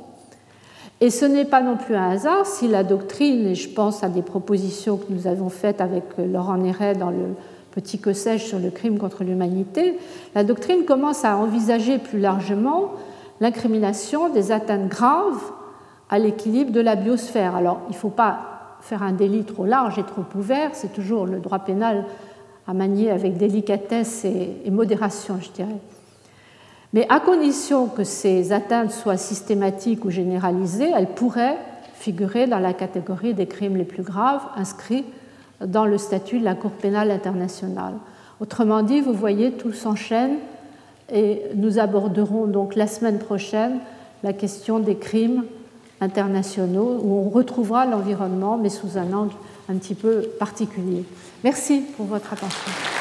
et ce n'est pas non plus un hasard si la doctrine, et je pense à des propositions que nous avons faites avec Laurent Néret dans le petit que sur le crime contre l'humanité, la doctrine commence à envisager plus largement l'incrimination des atteintes graves à l'équilibre de la biosphère. Alors, il ne faut pas faire un délit trop large et trop ouvert, c'est toujours le droit pénal à manier avec délicatesse et modération, je dirais mais à condition que ces atteintes soient systématiques ou généralisées, elles pourraient figurer dans la catégorie des crimes les plus graves inscrits dans le statut de la Cour pénale internationale. Autrement dit, vous voyez, tout s'enchaîne et nous aborderons donc la semaine prochaine la question des crimes internationaux où on retrouvera l'environnement mais sous un angle un petit peu particulier. Merci pour votre attention.